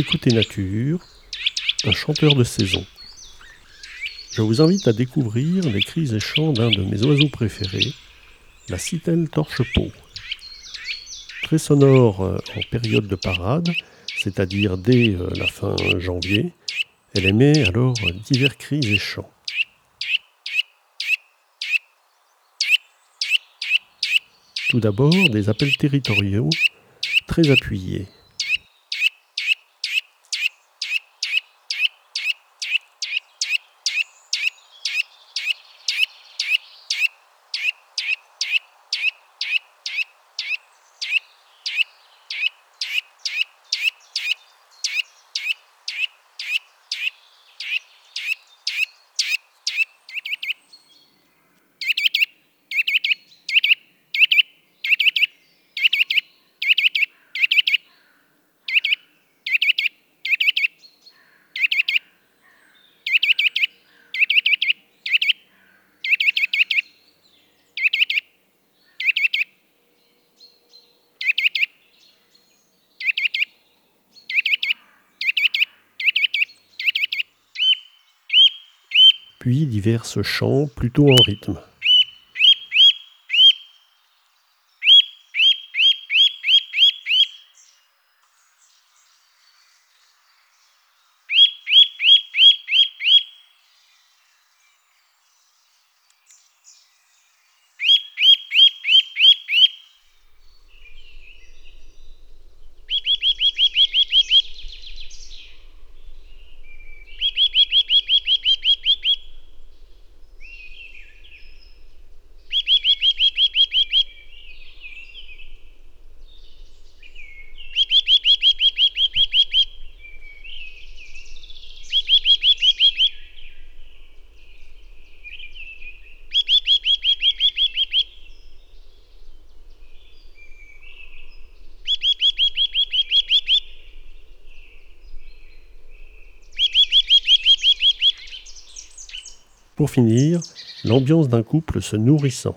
Écoutez Nature, un chanteur de saison. Je vous invite à découvrir les cris et chants d'un de mes oiseaux préférés, la citelle torche-peau. Très sonore euh, en période de parade, c'est-à-dire dès euh, la fin janvier, elle émet alors divers cris et chants. Tout d'abord, des appels territoriaux très appuyés. Puis divers chants plutôt en rythme. Pour finir, l'ambiance d'un couple se nourrissant.